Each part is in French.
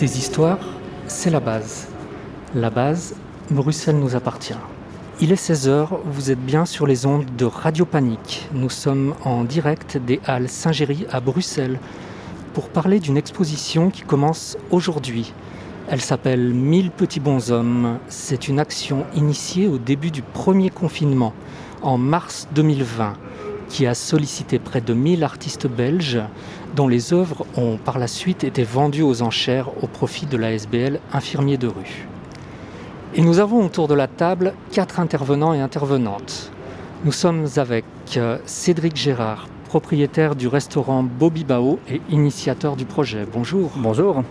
Des histoires, c'est la base. La base, Bruxelles nous appartient. Il est 16h, vous êtes bien sur les ondes de Radio Panique. Nous sommes en direct des Halles Saint-Géry à Bruxelles pour parler d'une exposition qui commence aujourd'hui. Elle s'appelle Mille petits bonshommes. C'est une action initiée au début du premier confinement, en mars 2020, qui a sollicité près de 1000 artistes belges dont les œuvres ont par la suite été vendues aux enchères au profit de la SBL Infirmier de rue. Et nous avons autour de la table quatre intervenants et intervenantes. Nous sommes avec euh, Cédric Gérard, propriétaire du restaurant Bobby Bao et initiateur du projet. Bonjour. Bonjour. Nous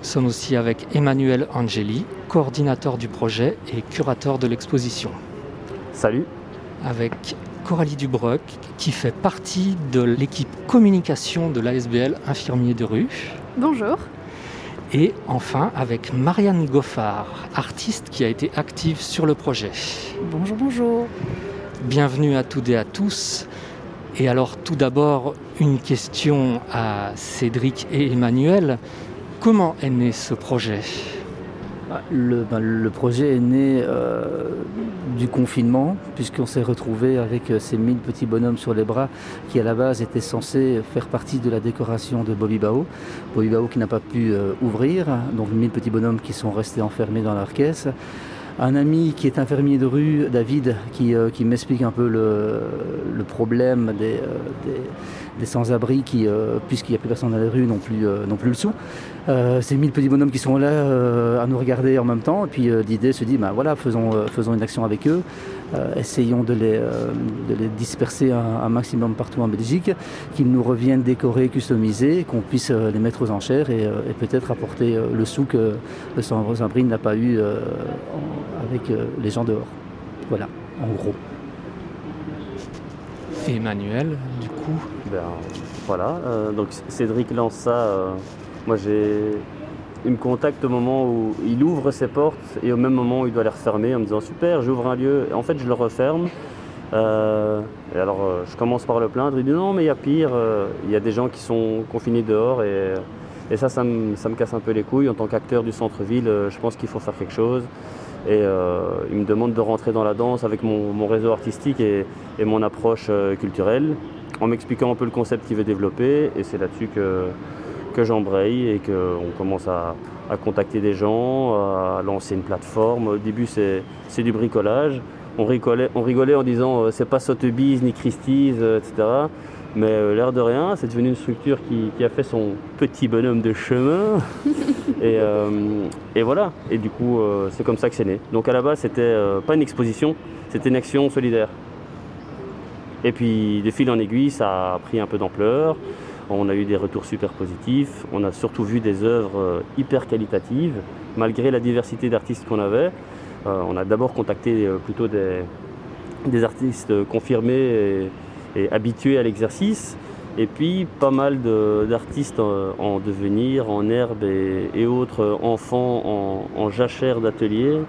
sommes aussi avec Emmanuel Angeli, coordinateur du projet et curateur de l'exposition. Salut. Avec Coralie Dubreuc, qui fait partie de l'équipe communication de l'ASBL Infirmier de rue. Bonjour. Et enfin avec Marianne Goffard, artiste qui a été active sur le projet. Bonjour, bonjour. Bienvenue à toutes et à tous. Et alors tout d'abord, une question à Cédric et Emmanuel. Comment est né ce projet? Le, ben, le, projet est né euh, du confinement, puisqu'on s'est retrouvé avec euh, ces mille petits bonhommes sur les bras qui, à la base, étaient censés faire partie de la décoration de Bobby Bao. Bobby Bao qui n'a pas pu euh, ouvrir, donc mille petits bonhommes qui sont restés enfermés dans leur caisse un ami qui est infirmier de rue, David, qui, m'explique un peu le, problème des, sans-abri qui, puisqu'il n'y a plus personne dans les rues, n'ont plus, non plus le sou. Ces mille petits bonhommes qui sont là à nous regarder en même temps. Et puis l'idée se dit, ben voilà, faisons, faisons une action avec eux. essayons de les, de les disperser un, un, maximum partout en Belgique, qu'ils nous reviennent décorés, customisés, qu'on puisse les mettre aux enchères et, et peut-être apporter le sou que le sans-abri n'a pas eu avec euh, les gens dehors. Voilà, en gros. Et Emmanuel, du coup? Ben, Voilà, euh, donc Cédric lance ça. Moi, j'ai. Il me contacte au moment où il ouvre ses portes et au même moment où il doit les refermer en me disant super, j'ouvre un lieu. En fait, je le referme. Euh, et alors, euh, je commence par le plaindre. Il dit non, mais il y a pire. Euh, il y a des gens qui sont confinés dehors et, ça, ça me, casse un peu les couilles. En tant qu'acteur du centre-ville, je pense qu'il faut faire quelque chose. Et il me demande de rentrer dans la danse avec mon, réseau artistique et, mon approche culturelle, en m'expliquant un peu le concept qu'il veut développer. Et c'est là-dessus que, que j'embraye et qu'on commence à, à, contacter des gens, à lancer une plateforme. Au début, c'est du bricolage. On rigolait, on rigolait en disant euh, c'est pas Sotheby's ni Christie's, etc. Mais euh, l'air de rien, c'est devenu une structure qui, qui, a fait son petit bonhomme de chemin. et, euh, et, voilà. Et du coup, euh, c'est comme ça que c'est né. Donc à la base, c'était euh, pas une exposition, c'était une action solidaire. Et puis, de fil en aiguille, ça a pris un peu d'ampleur. On a eu des retours super positifs. On a surtout vu des œuvres hyper qualitatives, malgré la diversité d'artistes qu'on avait. Euh, on a d'abord contacté plutôt des, artistes confirmés. Et, et habitué à l'exercice. Et puis pas mal d'artistes en, en, devenir, en herbe et, autres enfants en, jachère d'atelier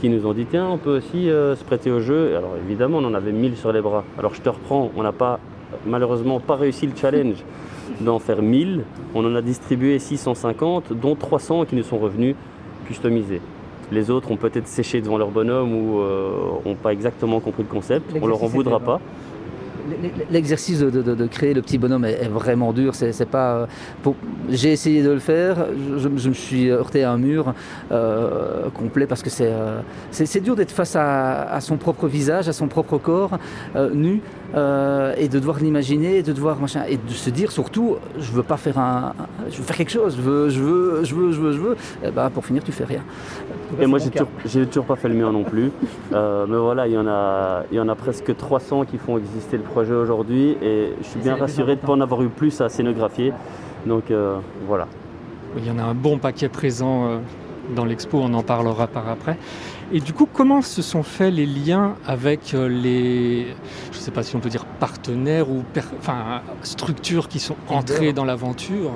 qui nous ont dit tiens on peut aussi euh, se prêter au jeu. Alors évidemment on en avait 1000 sur les bras. Alors je te reprends, on n'a pas malheureusement pas réussi le challenge d'en faire 1000. On en a distribué 650 dont 300 qui nous sont revenus customisés. Les autres ont peut-être séché devant leur bonhomme ou n'ont euh, pas exactement compris le concept. On leur en voudra pas. L'exercice de, de, de, créer le petit bonhomme est, est vraiment dur. C'est pas. Pour... J'ai essayé de le faire. Je, je, me suis heurté à un mur euh, complet parce que c'est euh, c'est dur d'être face à, à, son propre visage, à son propre corps euh, nu euh, et de devoir l'imaginer, de devoir machin et de se dire surtout, je veux pas faire un, je veux faire quelque chose. Je veux, je veux, je veux, je veux, je veux. Et ben, pour finir, tu fais rien. Et moi, j'ai toujours, toujours pas fait le mien non plus. Euh, mais voilà, il y en a, il y en a presque 300 qui font exister le projet aujourd'hui et je suis bien rassuré de ne pas en avoir eu plus à scénographier. Donc euh, voilà. Il y en a un bon paquet présent dans l'expo, on en parlera par après. Et du coup, comment se sont faits les liens avec euh, les, je ne sais pas si on peut dire partenaires ou per... enfin, structures qui sont entrées dans l'aventure?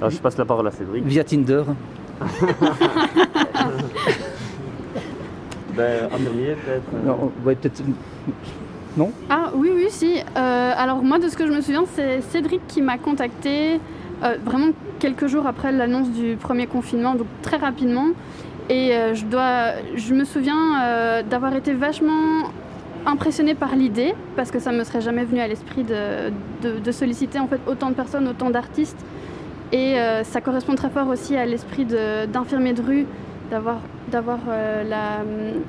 Ah, Je passe la parole à Cédric. Via Tinder. ben, peut-être. Non, ouais, peut-être. Non? Ah oui, oui, si. Euh, alors moi, de ce que je me souviens, c'est Cédric qui m'a contacté euh, vraiment quelques jours après l'annonce du premier confinement, donc très rapidement. Et je, dois, je me souviens d'avoir été vachement impressionnée par l'idée, parce que ça me serait jamais venu à l'esprit de, de, solliciter en fait autant de personnes, autant d'artistes. Et ça correspond très fort aussi à l'esprit d'infirmier de, rue, d'avoir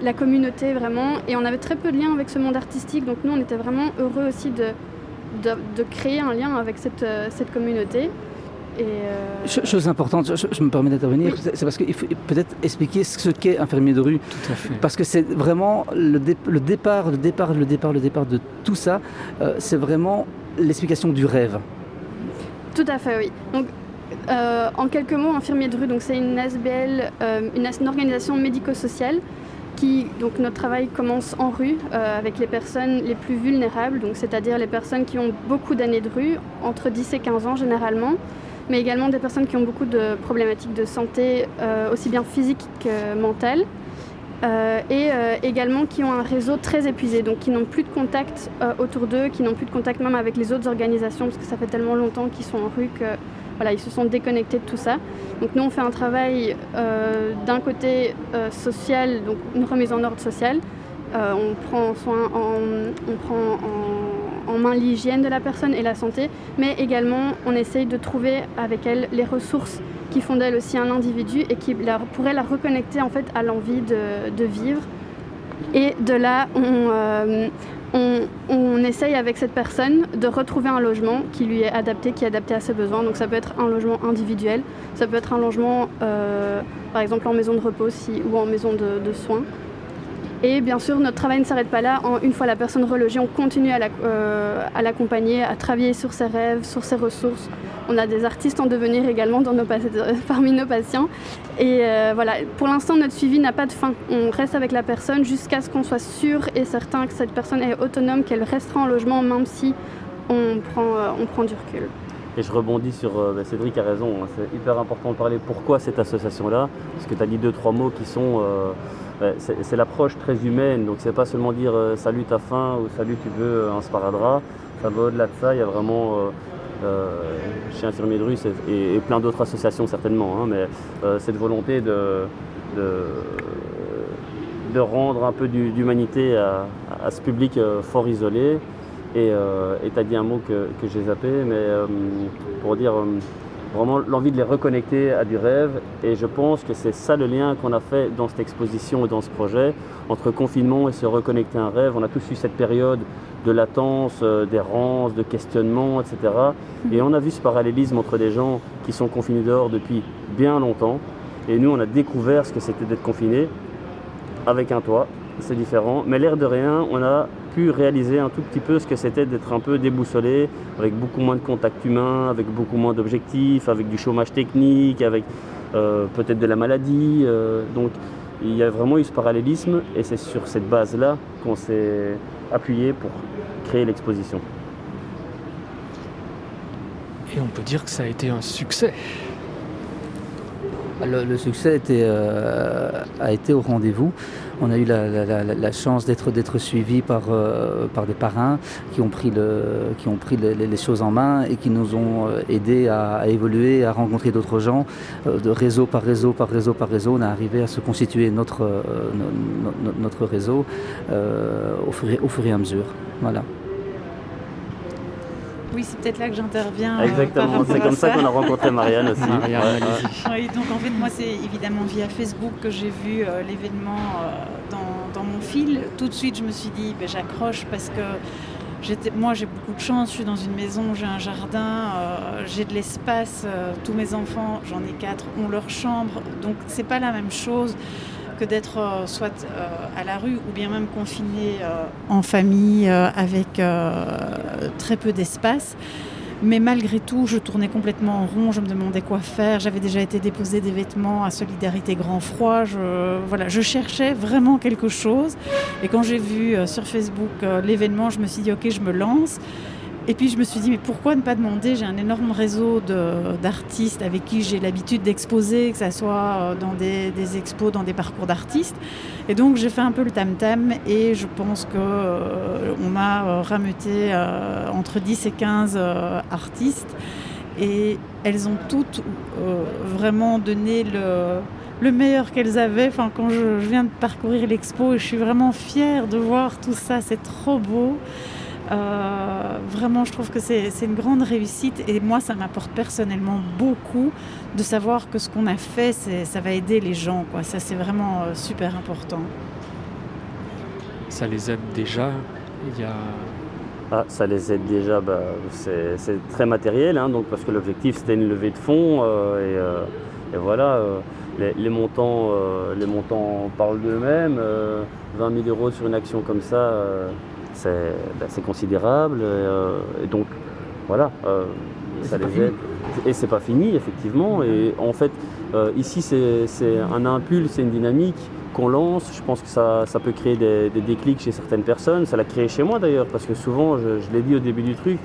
la, communauté vraiment. Et on avait très peu de liens avec ce monde artistique, donc nous on était vraiment heureux aussi de, de, créer un lien avec euh, cette communauté. Et euh, Chose importante, je, me permets d'intervenir, c'est parce qu'il faut peut-être expliquer ce qu'est infirmier de rue. Tout à fait. Parce que c'est vraiment le, le, départ, le départ, le départ, le départ de tout ça, euh, c'est vraiment l'explication du rêve. Tout à fait, oui. Donc, en quelques mots, infirmier de rue, donc c'est une ASBL, une, une, organisation médico-sociale donc notre travail commence en rue euh, avec les personnes les plus vulnérables, donc c'est-à-dire les personnes qui ont beaucoup d'années de rue, entre 10 et 15 ans généralement, mais également des personnes qui ont beaucoup de problématiques de santé, euh, aussi bien physique que mentale. Euh, et également qui ont un réseau très épuisé, donc qui n'ont plus de contact autour d'eux, qui n'ont plus de contact même avec les autres organisations, parce que ça fait tellement longtemps qu'ils sont en rue que voilà, ils se sont déconnectés de tout ça. Donc nous, on fait un travail euh, d'un côté euh, social, donc une remise en ordre social. Euh, on prend soin, on prend en, main l'hygiène de la personne et la santé, mais également on essaye de trouver avec elle les ressources qui font d'elle aussi un individu et qui la, pourraient la reconnecter en fait à l'envie de, vivre. Et de là, on, on, essaye avec cette personne de retrouver un logement qui lui est adapté, qui est adapté à ses besoins. Donc ça peut être un logement individuel, ça peut être un logement euh, par exemple en maison de repos ou en maison de soins. Et bien sûr, notre travail ne s'arrête pas là. une fois la personne relogée, on continue euh, à l'accompagner, à travailler sur ses rêves, sur ses ressources. On a des artistes en devenir également dans nos, parmi nos patients. Et euh, voilà, pour l'instant, notre suivi n'a pas de fin. On reste avec la personne jusqu'à ce qu'on soit sûr et certain que cette personne est autonome, qu'elle restera en logement, même si on prend, euh, on prend du recul. Et je rebondis sur bah, Cédric a raison, hein. c'est hyper important de parler pourquoi cette association-là, parce que tu as dit deux, trois mots qui sont c'est l'approche très humaine, donc c'est pas seulement dire euh, salut ta faim ou salut tu veux un sparadrap, ça va au-delà de ça, il y a vraiment euh, euh, chez Infirmier de Russe et, plein d'autres associations certainement, hein, mais cette volonté de, de, rendre un peu d'humanité à, ce public fort isolé. Et tu as dit un mot que, j'ai zappé, mais pour dire vraiment l'envie de les reconnecter à du rêve. Et je pense que c'est ça le lien qu'on a fait dans cette exposition et dans ce projet, entre confinement et se reconnecter à un rêve. On a tous eu cette période de latence, euh, d'errance, de questionnement, etc. Et on a vu ce parallélisme entre des gens qui sont confinés dehors depuis bien longtemps. Et nous, on a découvert ce que c'était d'être confiné avec un toit. C'est différent. Mais l'air de rien, on a réaliser un tout petit peu ce que c'était d'être un peu déboussolé, avec beaucoup moins de contacts humains, avec beaucoup moins d'objectifs, avec du chômage technique, avec euh, peut-être de la maladie. Euh, donc il y a vraiment eu ce parallélisme et c'est sur cette base-là qu'on s'est appuyé pour créer l'exposition. Et on peut dire que ça a été un succès. Le, succès était, euh, a été au rendez-vous. On a eu la, chance d'être, d'être suivi par, euh, par des parrains qui ont pris, le, qui ont pris les, choses en main et qui nous ont euh, aidés à, évoluer, à rencontrer d'autres gens. de réseau par réseau, par réseau, par réseau, on a arrivé à se constituer notre, notre réseau au, fur au fur et à mesure. Voilà. Oui, c'est peut-être là que j'interviens. Euh, Exactement, c'est comme ça, qu'on a rencontré Marianne aussi. oui, donc en fait, moi, c'est évidemment via Facebook que j'ai vu euh, l'événement euh, dans, mon fil. Tout de suite, je me suis dit, ben, j'accroche parce que moi, j'ai beaucoup de chance. Je suis dans une maison, j'ai un jardin, j'ai de l'espace. tous mes enfants, j'en ai quatre, ont leur chambre. Donc, c'est pas la même chose que d'être euh, soit euh, à la rue ou bien même confiné euh, en famille avec très peu d'espace. Mais malgré tout, je tournais complètement en rond, je me demandais quoi faire. J'avais déjà été déposer des vêtements à Solidarité Grand Froid. Je, voilà, je cherchais vraiment quelque chose. Et quand j'ai vu sur Facebook l'événement, je me suis dit, OK, je me lance. Et puis je me suis dit, mais pourquoi ne pas demander? J'ai un énorme réseau d'artistes avec qui j'ai l'habitude d'exposer, que ce soit euh, dans des, expos, dans des parcours d'artistes. Et donc j'ai fait un peu le tam-tam et je pense qu'on euh, m'a euh, rameuté entre 10 et 15 artistes. Et elles ont toutes euh, vraiment donné le, le meilleur qu'elles avaient. Enfin, quand je, je viens de parcourir l'expo, je suis vraiment fière de voir tout ça. C'est trop beau. Euh, vraiment, je trouve que c'est une grande réussite et moi, ça m'apporte personnellement beaucoup de savoir que ce qu'on a fait, ça va aider les gens. Quoi. Ça, c'est vraiment euh, super important. Ça les aide déjà Il y a... Ah, ça les aide déjà, bah, c'est très matériel, hein, donc, parce que l'objectif c'était une levée de fonds euh, et, et, voilà, les, les, montants, les montants parlent d'eux-mêmes. 20 000 euros sur une action comme ça, ben, c'est considérable. Euh, et donc, voilà, euh, ça les aide. Et c'est pas fini, effectivement. Et en fait, euh, ici, c'est un impulse, c'est une dynamique qu'on lance. Je pense que ça, ça peut créer des, déclics chez certaines personnes. Ça l'a créé chez moi d'ailleurs, parce que souvent, je, je l'ai dit au début du truc,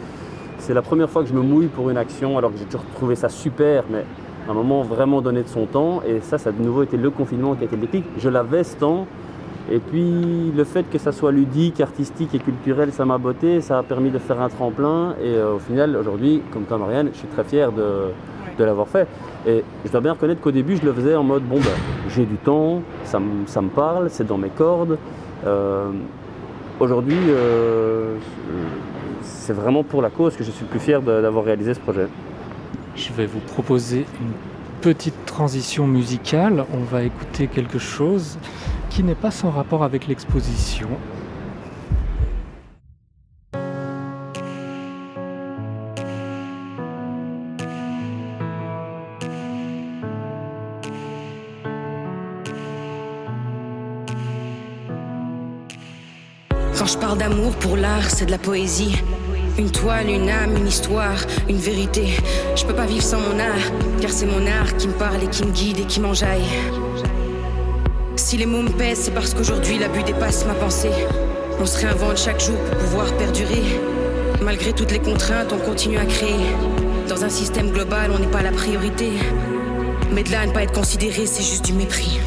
c'est la première fois que je me mouille pour une action, alors que j'ai toujours trouvé ça super, mais à un moment vraiment donné de son temps. Et ça, ça a de nouveau été le confinement qui a été le déclic. Je l'avais ce temps, et puis le fait que ça soit ludique, artistique et culturel, ça m'a botté, ça a permis de faire un tremplin. Et euh, au final, aujourd'hui, comme toi Marianne, je suis très fier de, l'avoir fait. Et je dois bien reconnaître qu'au début, je le faisais en mode, bon, ben, j'ai du temps, ça, me parle, c'est dans mes cordes. Euh, aujourd'hui, euh, c'est vraiment pour la cause que je suis le plus fier d'avoir réalisé ce projet. Je vais vous proposer une petite transition musicale. On va écouter quelque chose qui n'est pas sans rapport avec l'exposition. Quand je parle d'amour pour l'art, c'est de la poésie. Une toile, une âme, une histoire, une vérité. Je peux pas vivre sans mon art, car c'est mon art qui me parle et qui me guide et qui m'enjaille. Si les mots me pèsent, c'est parce qu'aujourd'hui l'abus dépasse ma pensée. On se réinvente chaque jour pour pouvoir perdurer. Malgré toutes les contraintes, on continue à créer. Dans un système global, on n'est pas la priorité. Mais de là à ne pas être considéré, c'est juste du mépris.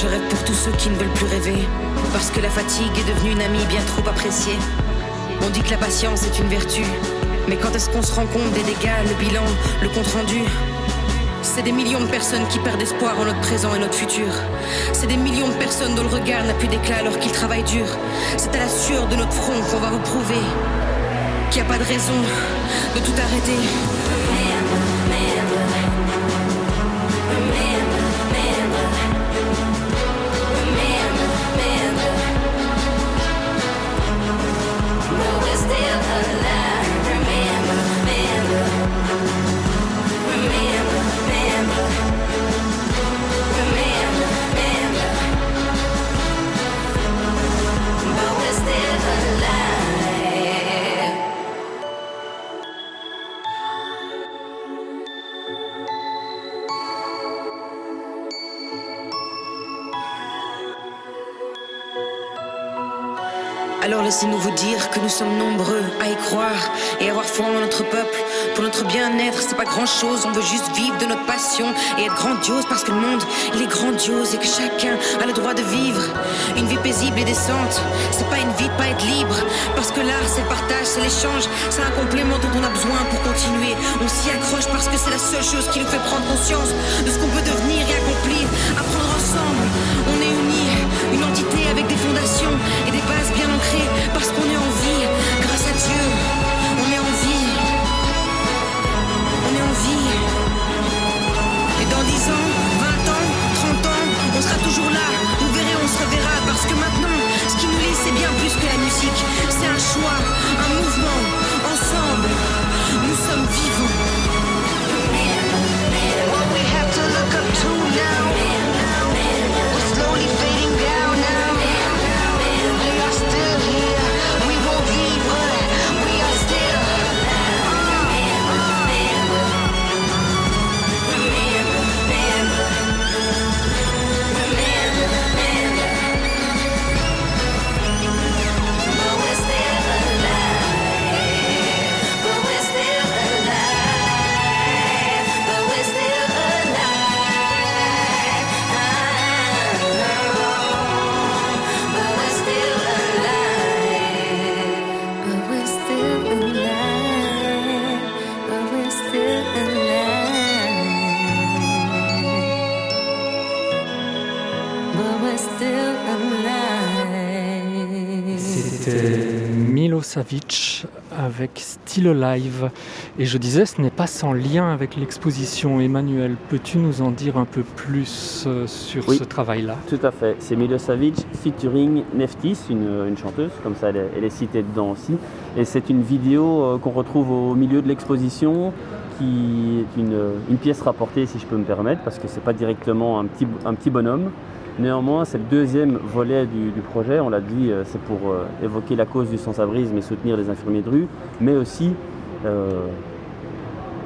Je rêve pour tous ceux qui ne veulent plus rêver. Parce que la fatigue est devenue une amie bien trop appréciée. On dit que la patience est une vertu. Mais quand est-ce qu'on se rend compte des dégâts, le bilan, le compte-rendu? C'est des millions de personnes qui perdent espoir en notre présent et notre futur. C'est des millions de personnes dont le regard n'a plus d'éclat alors qu'ils travaillent dur. C'est à la sueur de notre front qu'on va vous prouver qu'il n'y a pas de raison de tout arrêter. Nous sommes nombreux à y croire et avoir foi en notre peuple. Pour notre bien-être, c'est pas grand-chose, on veut juste vivre de notre passion et être grandiose parce que le monde, il est grandiose et que chacun a le droit de vivre une vie paisible et décente. C'est pas une vie de pas être libre parce que l'art, c'est le partage, c'est l'échange, c'est un complément dont on a besoin pour continuer. On s'y accroche parce que c'est la seule chose qui nous fait prendre conscience de ce qu'on peut devenir et accomplir. Apprendre ensemble, avec des fondations et des bases bien ancrées, parce qu'on est en vie, grâce à Dieu, on est en vie. On est en vie. Et dans 10 ans, 20 ans, 30 ans, on sera toujours là, vous verrez, on se reverra, parce que maintenant, ce qui nous lie, c'est bien plus que la musique, c'est un choix, un mouvement. Avec Still Alive. Et je disais, ce n'est pas sans lien avec l'exposition. Emmanuel, peux-tu nous en dire un peu plus euh, sur Oui. ce travail-là? Tout à fait. C'est Milosevic featuring Neftis, une, une chanteuse, comme ça elle est, elle est citée dedans aussi. Et c'est une vidéo euh, qu'on retrouve au milieu de l'exposition, qui est une, une pièce rapportée, si je peux me permettre, parce que c'est pas directement un petit, un petit bonhomme. Néanmoins, c'est le deuxième volet du, projet. On l'a dit, euh, c'est pour euh, évoquer la cause du sans-abrisme et soutenir les infirmiers de rue, mais aussi euh,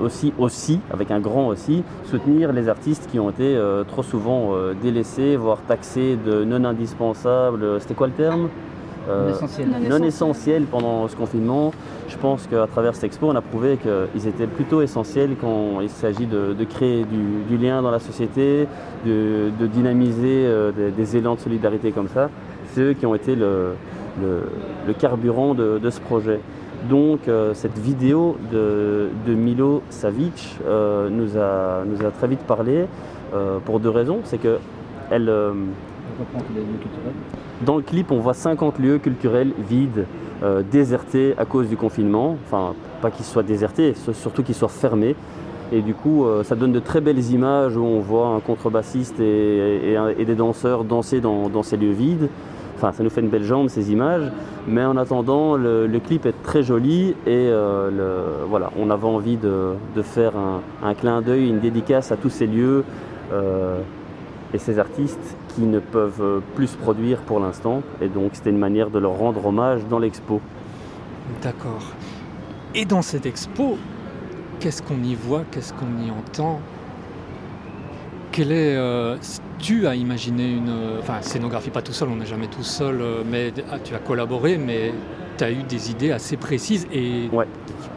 aussi, aussi, avec un grand aussi, soutenir les artistes qui ont été trop souvent délaissés, voire taxés de non indispensables. C'était quoi le terme? Euh, L'essentiel. Non, non essentiels pendant ce confinement. Je pense qu'à travers cette expo, on a prouvé qu'ils étaient plutôt essentiels quand il s'agit de, de créer du, du lien dans la société, de, de dynamiser euh, des, des élans de solidarité comme ça. C'est eux qui ont été le, le- le carburant de, de ce projet. Donc euh, cette vidéo de, Milo Savic euh, nous, a, nous a très vite parlé pour deux raisons. C'est que elle, On dans le clip, on voit 50 lieux culturels vides, euh, désertés à cause du confinement. Enfin, pas qu'ils soient désertés, surtout qu'ils soient fermés. Et du coup, euh, ça donne de très belles images où on voit un contrebassiste et, des danseurs danser dans, ces lieux vides. Enfin, ça nous fait une belle jambe, ces images. Mais en attendant, le, clip est très joli et euh, voilà, on avait envie de, faire un, clin d'œil, une dédicace à tous ces lieux et ces artistes qui ne peuvent plus se produire pour l'instant. Et donc, c'était une manière de leur rendre hommage dans l'expo. D'accord. Et dans cette expo, qu'est-ce qu'on y voit, qu'est-ce qu'on y entend? Quelle est, euh, tu as imaginé une, euh, enfin scénographie pas tout seul, on n'est jamais tout seul, euh, mais ah, tu as collaboré, mais tu as eu des idées assez précises et Ouais.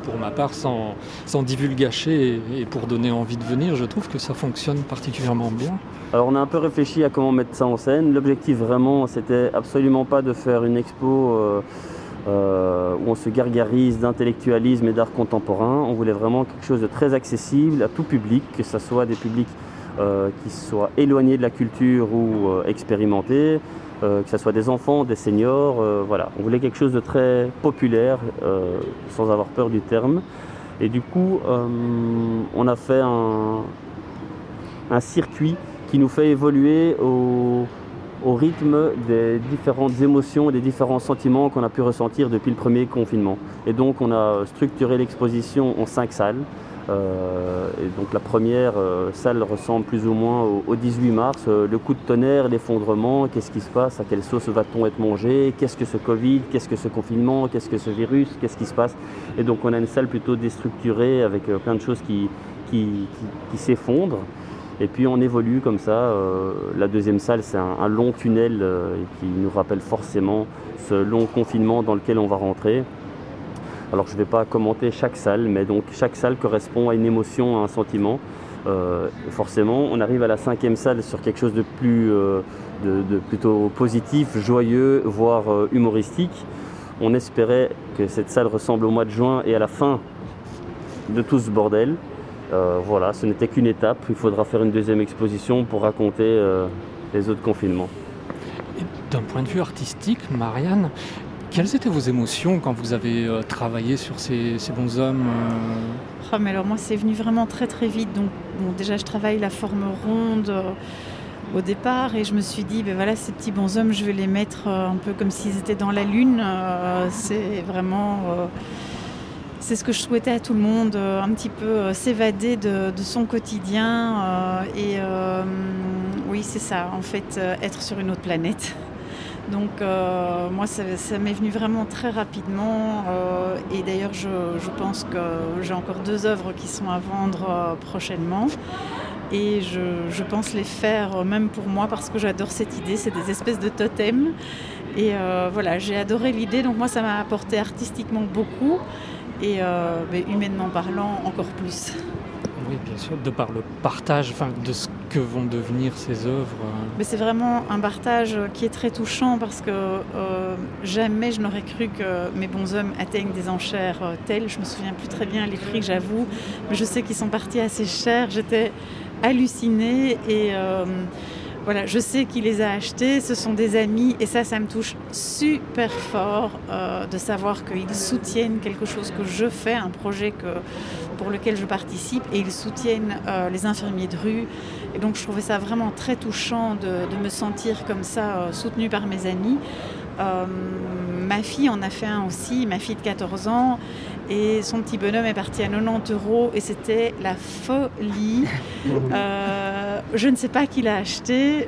pour ma part, sans, sans divulgacher et, et pour donner envie de venir, je trouve que ça fonctionne particulièrement bien. Alors on a un peu réfléchi à comment mettre ça en scène. L'objectif vraiment, c'était absolument pas de faire une expo euh, euh, où on se gargarise d'intellectualisme et d'art contemporain. On voulait vraiment quelque chose de très accessible à tout public, que ce soit des publics euh, qui soient éloignés de la culture ou expérimentés, euh, que ce soit des enfants, des seniors. euh, voilà, on voulait quelque chose de très populaire, euh, sans avoir peur du terme. Et du coup, on a fait un, un circuit qui nous fait évoluer au, au rythme des différentes émotions et des différents sentiments qu'on a pu ressentir depuis le premier confinement. Et donc on a structuré l'exposition en cinq salles. Euh, et donc la première euh, salle ressemble plus ou moins au, au 18 mars. Euh, le coup de tonnerre, l'effondrement, qu'est-ce qui se passe, à quelle sauce va-t-on être mangé, qu'est-ce que ce Covid, qu'est-ce que ce confinement, qu'est-ce que ce virus, qu'est-ce qui se passe? Et donc on a une salle plutôt déstructurée avec plein de choses qui, s'effondrent. Et puis on évolue comme ça. la deuxième salle, c'est un, long tunnel qui nous rappelle forcément ce long confinement dans lequel on va rentrer. Alors je ne vais pas commenter chaque salle, mais donc chaque salle correspond à une émotion, à un sentiment. Euh, forcément, on arrive à la cinquième salle sur quelque chose de plus, euh, de, plutôt positif, joyeux, voire euh, humoristique. On espérait que cette salle ressemble au mois de juin et à la fin de tout ce bordel. Voilà, ce n'était qu'une étape. Il faudra faire une deuxième exposition pour raconter les autres confinements. D'un point de vue artistique, Marianne, quelles étaient vos émotions quand vous avez euh, travaillé sur ces, ces bons hommes euh, Oh, mais alors moi c'est venu vraiment très très vite. Donc déjà je travaille la forme ronde euh, au départ et je me suis dit ben voilà ces petits bonshommes je vais les mettre un peu comme s'ils étaient dans la lune. C'est vraiment c'est ce que je souhaitais à tout le monde, un petit peu s'évader de, son quotidien et oui c'est ça en fait être sur une autre planète. Donc euh, moi, ça, m'est venu vraiment très rapidement. euh, et d'ailleurs, je, pense que j'ai encore deux œuvres qui sont à vendre euh, prochainement. Et je, pense les faire même pour moi parce que j'adore cette idée. C'est des espèces de totems. Et voilà, j'ai adoré l'idée. Donc moi, ça m'a apporté artistiquement beaucoup. Et humainement parlant, encore plus. Oui, bien sûr, de par le partage de ce que vont devenir ces œuvres. c'est vraiment un partage qui est très touchant parce que euh, jamais je n'aurais cru que mes bons hommes atteignent des enchères euh, telles. Je me souviens plus très bien les prix j'avoue, mais je sais qu'ils sont partis assez chers. J'étais hallucinée et euh, voilà, je sais qu'il les a achetés, ce sont des amis, et ça, ça me touche super fort euh, de savoir qu'ils soutiennent quelque chose que je fais, un projet que, pour lequel je participe, et ils soutiennent euh, les infirmiers de rue. Et donc, je trouvais ça vraiment très touchant de, de me sentir comme ça, euh, soutenue par mes amis. Euh, ma fille en a fait un aussi, ma fille de 14 ans, et son petit bonhomme est parti à 90 euros et c'était la folie. Euh, je ne sais pas qui l'a acheté.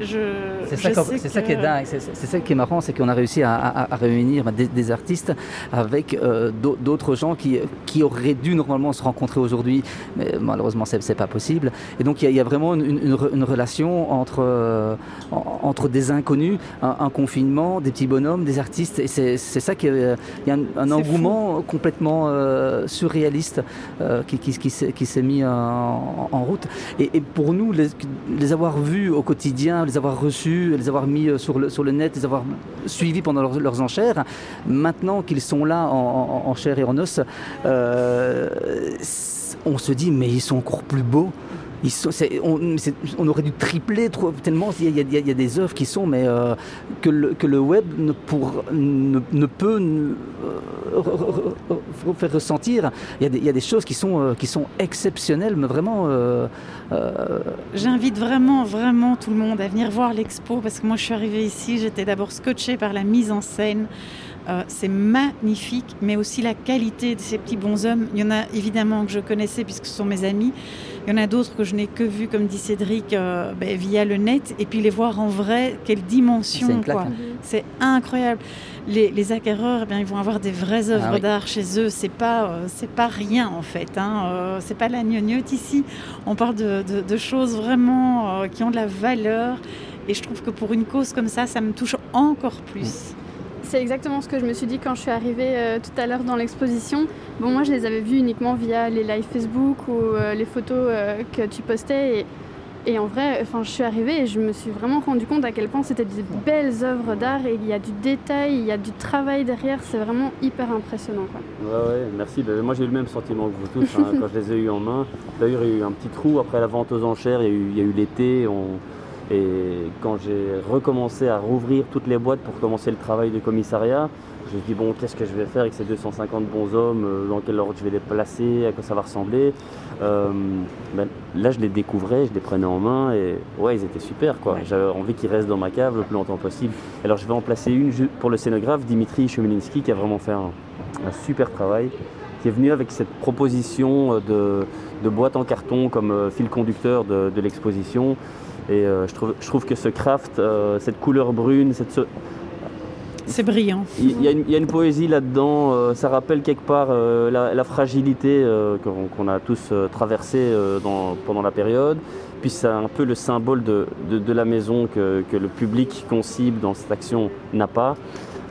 C'est ça, ça, qui est dingue, c'est ça qui est marrant, c'est qu'on a réussi à, à, à réunir des, des, artistes avec euh, d'autres gens qui, qui, auraient dû normalement se rencontrer aujourd'hui, mais malheureusement c'est pas possible. Et donc il y, y, a vraiment une, une, une relation entre, euh, entre des inconnus, un, un, confinement, des petits bonhommes, des artistes, et c'est ça qui il y a un, un engouement fou. complètement surréaliste euh, qui, s'est mis en, route. Et, pour nous, les, avoir vus au quotidien, les avoir reçus, les avoir mis euh, sur le, net, les avoir suivis pendant leurs, enchères, maintenant qu'ils sont là en, chair et en os, euh, on se dit mais ils sont encore plus beaux. On, aurait dû tripler tellement il y, a, des œuvres qui sont mais euh, que, le, web ne, peut euh, faire ressentir. Il y, a des, choses qui sont, euh, qui sont exceptionnelles mais vraiment j'invite vraiment vraiment tout le monde à venir voir l'expo parce que moi je suis arrivée ici j'étais d'abord scotché par la mise en scène euh, c'est magnifique, mais aussi la qualité de ces petits bonshommes. Il y en a évidemment que je connaissais puisque ce sont mes amis. Il y en a d'autres que je n'ai que vu, comme dit Cédric, euh, ben, via le net. Et puis les voir en vrai, quelle dimension. C'est incroyable. Les, les acquéreurs, eh bien, ils vont avoir des vraies œuvres ah, oui. d'art chez eux. C'est pas, euh, c'est pas rien en fait. Hein. C'est pas la gnognotte ici. On parle de, de, de choses vraiment qui ont de la valeur. Et je trouve que pour une cause comme ça, ça me touche encore plus. Mmh. C'est exactement ce que je me suis dit quand je suis arrivée euh, tout à l'heure dans l'exposition. Bon, moi, je les avais vus uniquement via les lives Facebook ou euh, les photos euh, que tu postais. Et, en vrai, enfin, je suis arrivée et je me suis vraiment rendu compte à quel point c'était des belles œuvres d'art il y a du détail, il y a du travail derrière. C'est vraiment hyper impressionnant. Ouais, ouais, merci. Ben, moi, j'ai eu le même sentiment que vous tous hein, quand je les ai eus en main. D'ailleurs, il y a eu un petit trou après la vente aux enchères. Il y a eu, l'été. Et quand j'ai recommencé à rouvrir toutes les boîtes pour commencer le travail de commissariat, je me suis dit bon qu'est-ce que je vais faire avec ces 250 bons hommes, euh, dans quel ordre je vais les placer, à quoi ça va ressembler. Euh, ben, là je les découvrais, je les prenais en main et ouais ils étaient super quoi. Ouais. J'avais envie qu'ils restent dans ma cave le plus longtemps possible. Alors je vais en placer une pour le scénographe Dimitri Chemilinski qui a vraiment fait un, un super travail qui est venu avec cette proposition de, de boîte en carton comme euh, fil conducteur de, de l'exposition. Et euh, je, trouve, je trouve que ce craft, euh, cette couleur brune, cette... c'est brillant. Il y, y, a une poésie là-dedans. Euh, ça rappelle quelque part euh, la, la, fragilité euh, qu'on qu a tous traversée dans, pendant la période. Puis c'est un peu le symbole de, de, de la maison que, que, le public qu'on cible dans cette action n'a pas.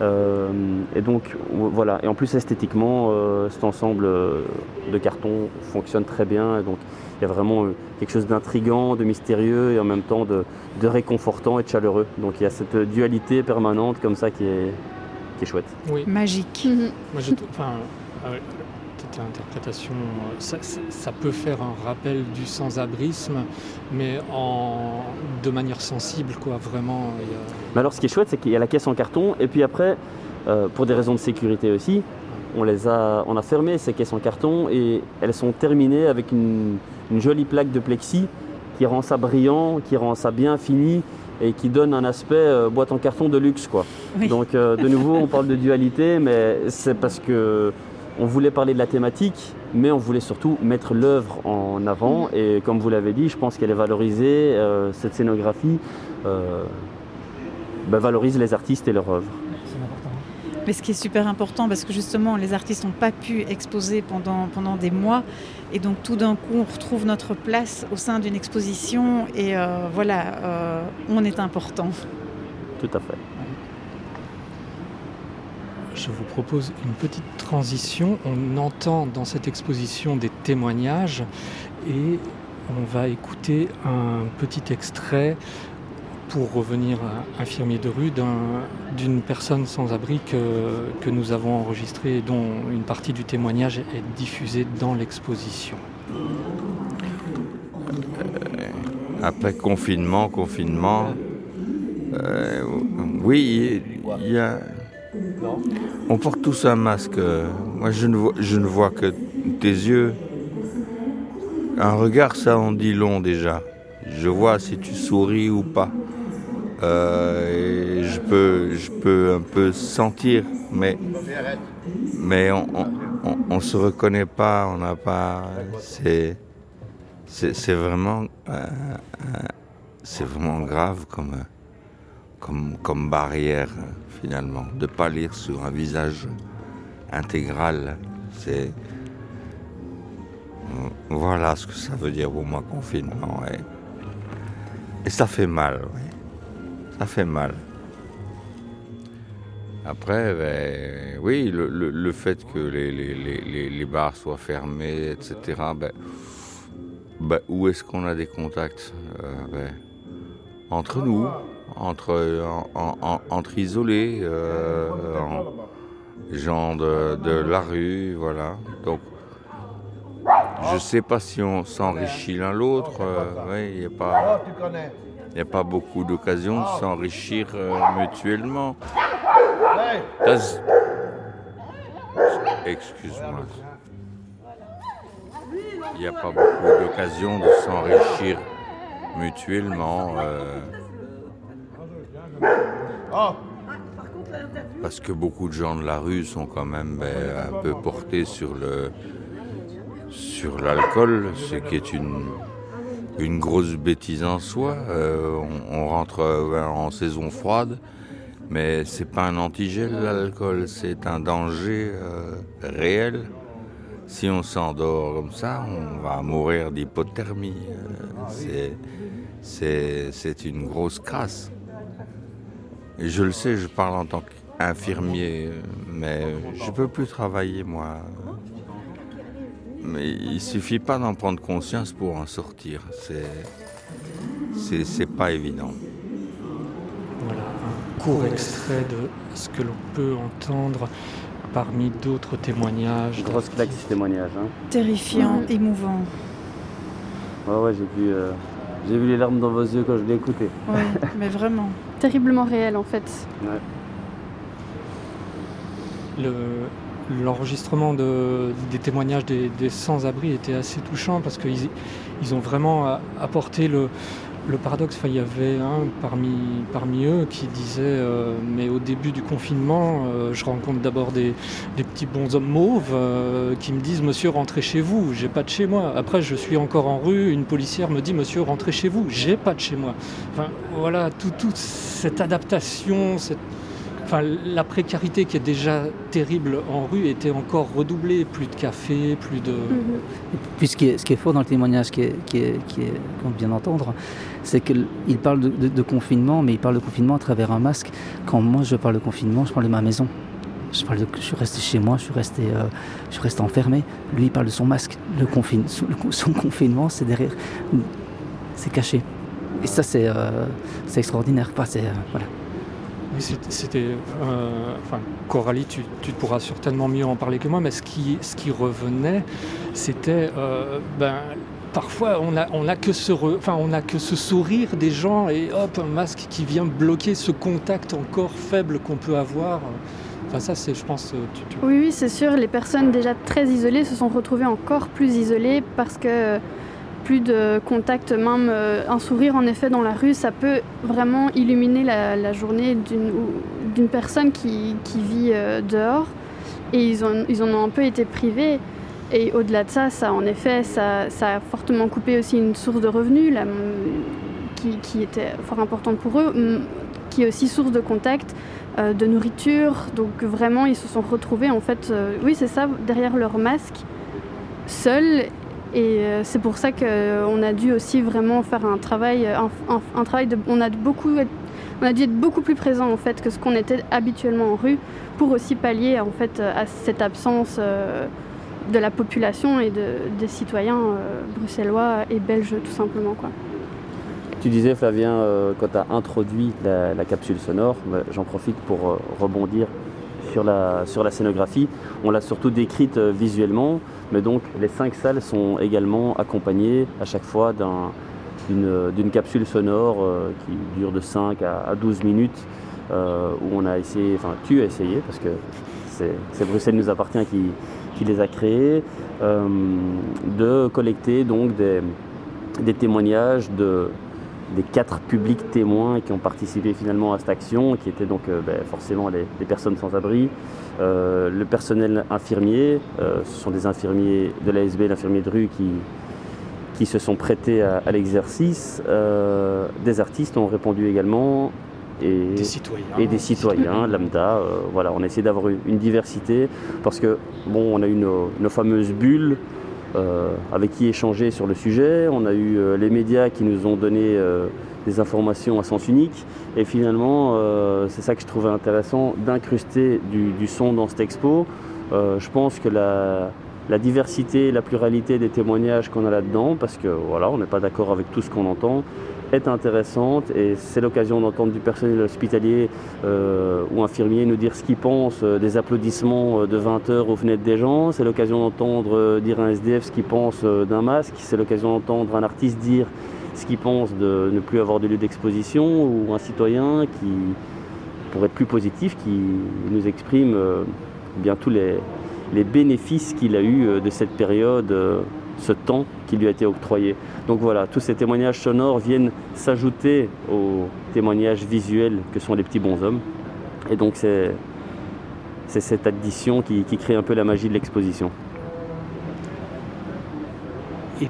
Euh, et donc voilà. Et en plus esthétiquement, euh, cet ensemble de carton fonctionne très bien. Et donc il y a vraiment euh, quelque chose d'intrigant, de mystérieux et en même temps de, de, réconfortant et de chaleureux. Donc il y a cette dualité permanente comme ça qui est, qui est chouette. Oui. Magique. Moi, je, enfin, euh, interprétation, ça, ça, peut faire un rappel du sans-abrisme, mais en, de manière sensible, quoi, vraiment. A... Mais alors, ce qui est chouette, c'est qu'il y a la caisse en carton, et puis après, euh, pour des raisons de sécurité aussi, on les a, on a fermé ces caisses en carton et elles sont terminées avec une, une jolie plaque de plexi qui rend ça brillant, qui rend ça bien fini et qui donne un aspect euh, boîte en carton de luxe quoi. Oui. Donc euh, de nouveau on parle de dualité mais c'est parce que on voulait parler de la thématique mais on voulait surtout mettre l'œuvre en avant mmh. et comme vous l'avez dit je pense qu'elle est valorisée euh, cette scénographie euh, bah, valorise les artistes et leur œuvre. Mais ce qui est super important, parce que justement, les artistes n'ont pas pu exposer pendant, pendant des mois. Et donc, tout d'un coup, on retrouve notre place au sein d'une exposition. Et euh, voilà, euh, on est important. Tout à fait. Je vous propose une petite transition. On entend dans cette exposition des témoignages et on va écouter un petit extrait pour revenir à infirmier de rue d'une un, personne sans abri que, que nous avons enregistré et dont une partie du témoignage est diffusée dans l'exposition. Après confinement, confinement, Euh, oui, il y a. On porte tous un masque. Moi, je ne vois, je ne vois que tes yeux. Un regard, ça en dit long déjà. Je vois si tu souris ou pas. Euh, je peux, je peux un peu sentir, mais, mais on, on, se reconnaît pas, on n'a pas. C'est, c'est, vraiment, euh, c'est vraiment grave comme, comme, barrière finalement, de pas lire sur un visage intégral. C'est voilà ce que ça veut dire pour moi confinement. Et, ça fait mal, oui. Ça fait mal. Après, ben, oui, le, fait que les, bars soient fermés, etc., ben, ben, où est-ce qu'on a des contacts euh, Entre nous, entre, entre isolés, euh, gens de, de, la rue, voilà. Donc, je ne sais pas si on s'enrichit l'un l'autre. Euh, il n'y a pas. N'y a pas beaucoup d'occasions de s'enrichir euh, mutuellement. Excuse-moi. Il n'y a pas beaucoup d'occasions de s'enrichir mutuellement. Euh, parce que beaucoup de gens de la rue sont quand même ben, un peu portés sur le sur l'alcool, ce qui est une une grosse bêtise en soi. Euh, on, rentre euh, en saison froide, mais c'est pas un antigel l'alcool, c'est un danger euh, réel. Si on s'endort comme ça, on va mourir d'hypothermie. c'est une grosse crasse. Et je le sais, je parle en tant qu'infirmier, mais je peux plus travailler moi. Mais il suffit pas d'en prendre conscience pour en sortir. C'est, c'est, pas évident. Voilà un court extrait de ce que l'on peut entendre parmi d'autres témoignages. Grosse claque ce témoignage. Hein. Terrifiant, émouvant. Ouais, ouais, j'ai vu, euh, j'ai vu les larmes dans vos yeux quand je l'ai écouté. Oui, mais vraiment. Terriblement réel en fait. Ouais. Le, l'enregistrement des témoignages des, sans-abri était assez touchant parce qu'ils ils ont vraiment apporté le, paradoxe. Enfin, il y avait un parmi, parmi eux qui disait euh, Mais au début du confinement, euh, je rencontre d'abord des, petits bonshommes mauves euh, qui me disent Monsieur, rentrez chez vous, j'ai pas de chez moi. Après, je suis encore en rue, une policière me dit Monsieur, rentrez chez vous, j'ai pas de chez moi. Enfin, voilà, toute cette adaptation, cette Enfin, la précarité qui est déjà terrible en rue était encore redoublée. Plus de café, plus de. Mhm. Puis ce qui, est, fort dans le témoignage qui est, qui qu'on vient d'entendre, c'est qu'il parle de, confinement, mais il parle de confinement à travers un masque. Quand moi je parle de confinement, je parle de ma maison. Je, parle de, je suis resté chez moi, je suis resté, euh, je suis resté enfermé. Lui, il parle de son masque. Le son confinement, c'est derrière. C'est caché. Et ça, c'est euh, extraordinaire. Euh, voilà. C'était. Euh, enfin, Coralie, tu, pourras certainement mieux en parler que moi, mais ce qui, revenait, c'était. Euh, ben, parfois, on n'a on a que, ce enfin, que ce sourire des gens et hop, un masque qui vient bloquer ce contact encore faible qu'on peut avoir. Enfin, ça, c'est, je pense. Oui, oui, c'est sûr. Les personnes déjà très isolées se sont retrouvées encore plus isolées parce que plus de contact, même euh, un sourire en effet dans la rue, ça peut vraiment illuminer la, journée d'une personne qui, vit euh, dehors. Et ils, en ont un peu été privés. Et au-delà de ça, ça en effet, ça, a fortement coupé aussi une source de revenus qui, était fort importante pour eux, qui est aussi source de contact, euh, de nourriture. Donc vraiment, ils se sont retrouvés en fait, oui c'est ça, derrière leur masque, seuls et euh, c'est pour ça qu'on a dû aussi vraiment faire un travail, un, travail on a beaucoup, dû être beaucoup plus présent en fait que ce qu'on était habituellement en rue, pour aussi pallier en fait à cette absence euh, de la population et des citoyens euh, bruxellois et belges tout simplement. Tu disais Flavien, quand tu as introduit la, capsule sonore, bah, j'en profite pour rebondir sur la, sur la scénographie. On l'a surtout décrite visuellement. Mais donc les cinq salles sont également accompagnées à chaque fois d'un d'une capsule sonore qui dure de 5 à, 12 minutes, où on a essayé, enfin tu as essayé, parce que c'est Bruxelles nous appartient qui, les a créés, de collecter donc des témoignages de, des quatre publics témoins qui ont participé finalement à cette action, qui étaient donc euh, ben, forcément les, personnes sans abri, euh, le personnel infirmier, euh, ce sont des infirmiers de l'ASB, l'infirmier de rue qui, qui se sont prêtés à, l'exercice, des artistes ont répondu également, et des citoyens, et des citoyens lambda. voilà, on a essayé d'avoir une, diversité parce que bon, on a eu nos, nos fameuses bulles avec qui échanger sur le sujet. On a eu euh, les médias qui nous ont donné euh, des informations à sens unique. Et finalement, c'est ça que je trouvais intéressant d'incruster du, son dans cette expo. je pense que la, la diversité, la pluralité des témoignages qu'on a là-dedans, parce que voilà, on n'est pas d'accord avec tout ce qu'on entend, est intéressante et c'est l'occasion d'entendre du personnel hospitalier euh, ou infirmier nous dire ce qu'il pense euh, des applaudissements euh, de 20 heures aux fenêtres des gens, c'est l'occasion d'entendre dire un SDF ce qu'il pense d'un masque, c'est l'occasion d'entendre un artiste dire ce qu'il pense de ne plus avoir de lieu d'exposition ou un citoyen qui, pour être plus positif, qui nous exprime bien tous les, les bénéfices qu'il a eu de cette période ce temps qui lui a été octroyé. Donc voilà, tous ces témoignages sonores viennent s'ajouter aux témoignages visuels que sont les petits bonshommes. Et donc c'est cette addition qui, crée un peu la magie de l'exposition. Et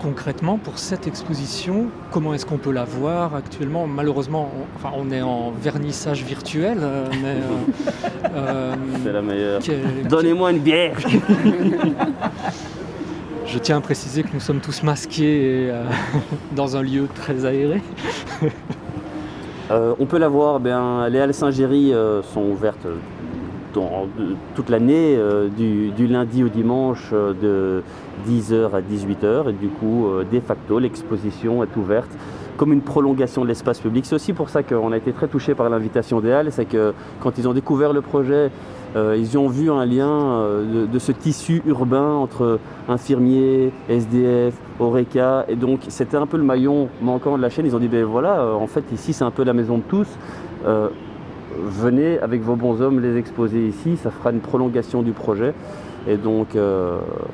concrètement, pour cette exposition, comment est-ce qu'on peut la voir actuellement? Malheureusement, on, enfin, on est en vernissage virtuel, euh, mais... Euh, euh, c'est la meilleure. Donnez-moi une bière Je tiens à préciser que nous sommes tous masqués euh, dans un lieu très aéré. Euh, on peut la voir, bien, les Halles Saint-Géry euh, sont ouvertes toute l'année, du, du, lundi au dimanche de 10h à 18h. Et du coup, de facto, l'exposition est ouverte comme une prolongation de l'espace public. C'est aussi pour ça qu'on a été très touché par l'invitation des Halles. C'est que quand ils ont découvert le projet, euh, ils ont vu un lien euh, de, ce tissu urbain entre infirmiers, SDF, Oreca, et donc c'était un peu le maillon manquant de la chaîne. Ils ont dit, ben voilà, euh, en fait ici c'est un peu la maison de tous. venez avec vos bons hommes les exposer ici, ça fera une prolongation du projet. Et donc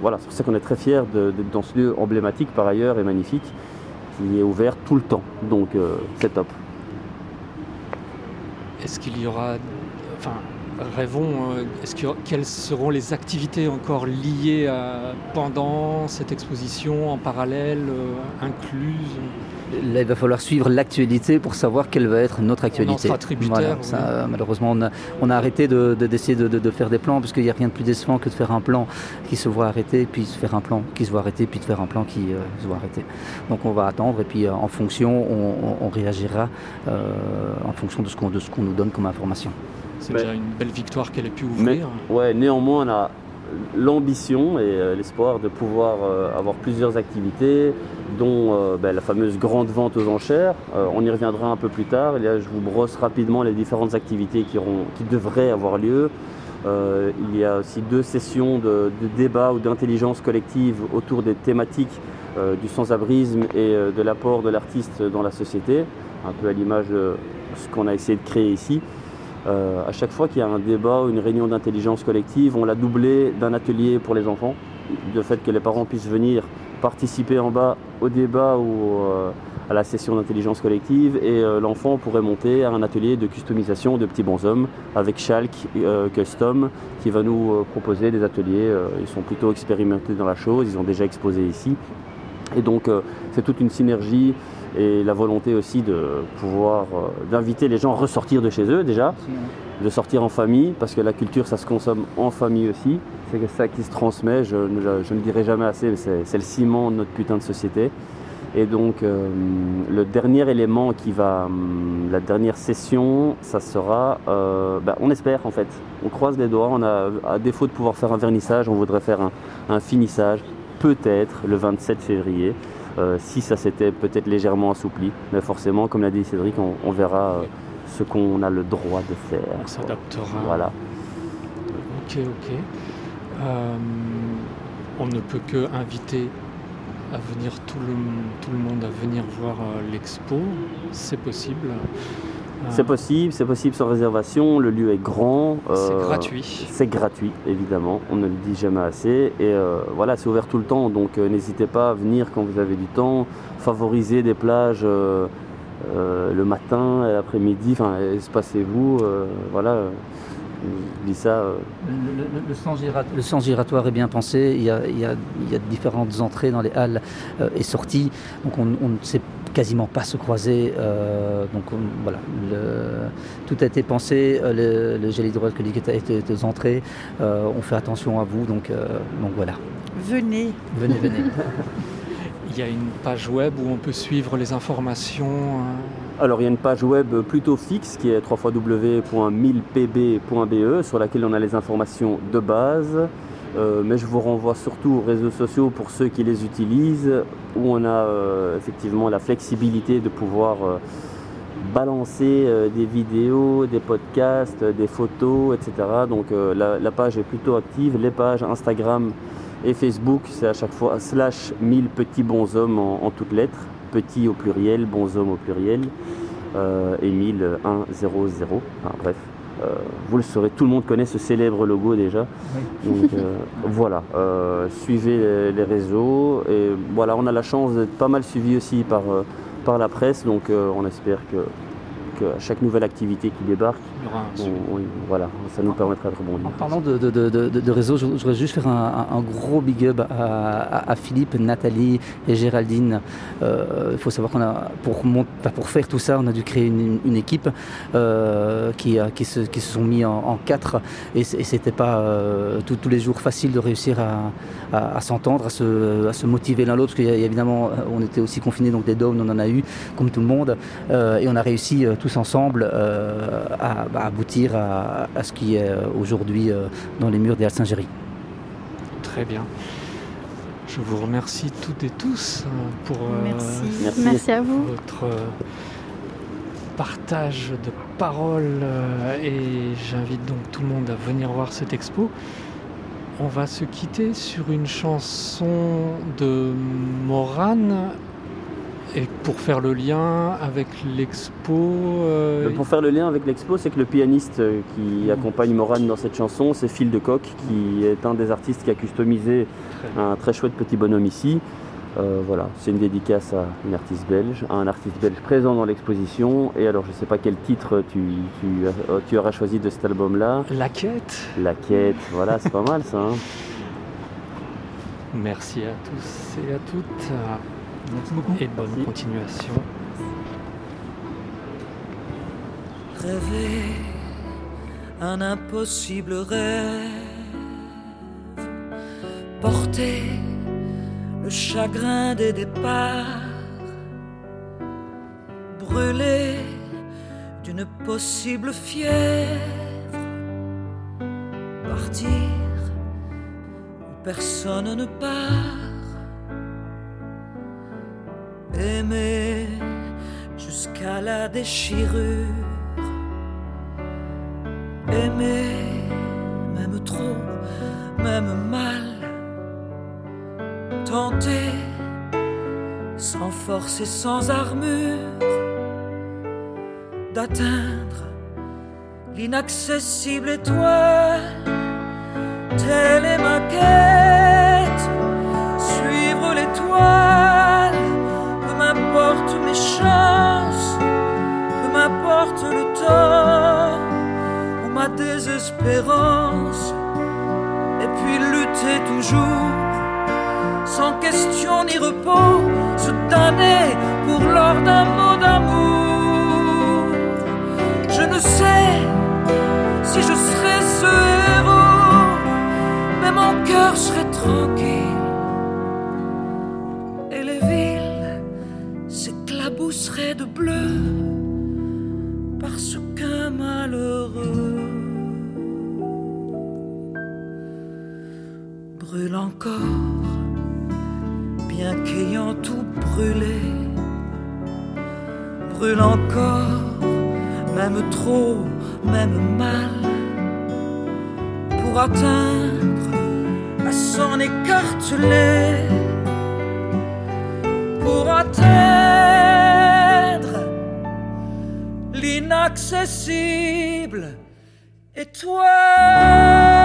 voilà, c'est pour ça qu'on est très fiers d'être dans ce lieu emblématique par ailleurs et magnifique, qui est ouvert tout le temps. Donc c'est top. Est-ce qu'il y aura, enfin, rêvons, euh, est-ce que, quelles seront les activités encore liées pendant cette exposition, en parallèle, euh, incluses? Là, il va falloir suivre l'actualité pour savoir quelle va être notre actualité. On malheureusement, on a, arrêté d'essayer de, de, faire des plans parce qu'il n'y a rien de plus décevant que de faire un plan qui se voit arrêter, puis de faire un plan qui se voit arrêter, puis de faire un plan qui euh, se voit arrêter. Donc on va attendre et puis en fonction, on, réagira en fonction de ce qu'on nous donne comme information. C'est déjà une belle victoire qu'elle ait pu ouvrir. ouais, néanmoins, on a l'ambition et euh, l'espoir de pouvoir euh, avoir plusieurs activités, dont euh, ben, la fameuse grande vente aux enchères. on y reviendra un peu plus tard. Et là, je vous brosse rapidement les différentes activités qui, qui devraient avoir lieu. il y a aussi deux sessions de, de débat ou d'intelligence collective autour des thématiques du sans-abrisme et de l'apport de l'artiste dans la société, un peu à l'image de ce qu'on a essayé de créer ici. Euh, à chaque fois qu'il y a un débat ou une réunion d'intelligence collective, on l'a doublé d'un atelier pour les enfants, de fait que les parents puissent venir participer en bas au débat ou euh, à la session d'intelligence collective et euh, l'enfant pourrait monter à un atelier de customisation de petits bonshommes avec Schalk Custom qui va nous proposer des ateliers. ils sont plutôt expérimentés dans la chose, ils ont déjà exposé ici. Et donc c'est toute une synergie et la volonté aussi de pouvoir euh, d'inviter les gens à ressortir de chez eux déjà, de sortir en famille, parce que la culture ça se consomme en famille aussi, c'est ça qui se transmet, je, ne le dirai jamais assez, mais c'est le ciment de notre putain de société. Et donc euh, le dernier élément qui va, hum, la dernière session, ça sera, euh, bah, on espère en fait, on croise les doigts, on a, à défaut de pouvoir faire un vernissage, on voudrait faire un finissage, peut-être le 27 février. Euh, si ça s'était peut-être légèrement assoupli. Mais forcément, comme l'a dit Cédric, on, verra euh, ce qu'on a le droit de faire. On s'adaptera. Voilà. Ok, ok. Euh, on ne peut que inviter à venir tout le, tout le monde à venir voir l'expo. C'est possible. C'est possible, c'est possible sans réservation. Le lieu est grand. c'est gratuit. C'est gratuit, évidemment. On ne le dit jamais assez. Et voilà, c'est ouvert tout le temps. Donc n'hésitez pas à venir quand vous avez du temps. Favoriser des plages le matin et l'après-midi. Enfin, espacez-vous. voilà ça. Euh. Le, sens giratoire est bien pensé. Il y, a, différentes entrées dans les halles euh, et sorties. Donc on, ne sait quasiment pas se croiser. Euh, donc voilà, tout a été pensé. Le, le gel hydroalcoolique a été aux entrées. on fait attention à vous. Donc, donc voilà. Venez. Venez, venez. Il y a une page web où on peut suivre les informations. Alors il y a une page web plutôt fixe qui est www.1000pb.be sur laquelle on a les informations de base. Euh, mais je vous renvoie surtout aux réseaux sociaux pour ceux qui les utilisent, où on a euh, effectivement la flexibilité de pouvoir euh, balancer des vidéos, des podcasts, des photos, etc. Donc la, page est plutôt active. Les pages Instagram et Facebook, c'est à chaque fois slash 1000 petits bonshommes en, en toutes lettres petit au pluriel, bonshommes au pluriel, euh, Émile 100. bref, euh, vous le saurez, tout le monde connaît ce célèbre logo déjà. Donc euh, voilà, euh, suivez les, réseaux. Et voilà, on a la chance d'être pas mal suivi aussi par, par la presse, donc on espère que à chaque nouvelle activité qui débarque, voilà, ça nous permettra de rebondir. En parlant de, de, réseau, je, voudrais juste faire un, gros big up à, Philippe, Nathalie et Géraldine. Euh, il faut savoir qu'on a, pour, pour faire tout ça, on a dû créer une, équipe euh, qui, qui, se, qui, se, sont mis en, quatre et, c'était pas euh, tous les jours facile de réussir à, s'entendre, à se, à se motiver l'un l'autre, parce qu'évidemment, on était aussi confinés, donc des dômes, on en a eu, comme tout le monde, et on a réussi tous ensemble euh, à, aboutir à, ce qui est euh, aujourd'hui euh, dans les murs des Halles Saint-Géry. Très bien. Je vous remercie toutes et tous pour Merci. à vous. votre partage de paroles et j'invite donc tout le monde à venir voir cette expo. On va se quitter sur une chanson de Morane et pour faire le lien avec l'expo euh, Pour faire le lien avec l'expo, c'est que le pianiste euh, qui accompagne Morane dans cette chanson, c'est Phil de Coq, qui est un des artistes qui a customisé un très chouette petit bonhomme ici. Euh, voilà, c'est une dédicace à une artiste belge, à un artiste belge présent dans l'exposition. Et alors, je ne sais pas quel titre tu, tu, auras choisi de cet album-là. La quête. La quête, voilà, c'est pas mal ça. Hein. Merci à tous et à toutes. Merci beaucoup. Et bonne continuation. Rêver un impossible rêve, porter le chagrin des départs, brûler d'une possible fièvre, partir où personne ne part aimer jusqu'à la déchirure, aimer même trop, même mal, tenter sans force et sans armure. D'atteindre l'inaccessible étoile, telle est ma quête, le tort ou ma désespérance, et puis lutter toujours, sans question ni repos, se donner pour l'or d'un mot d'amour. Je ne sais si je serai ce héros, mais mon cœur serait tranquille. Serait de bleu bien qu'ayant tout brûlé, brûle encore, même trop, même mal, pour atteindre à s'en écarteler atteindre l'inaccessible. Toi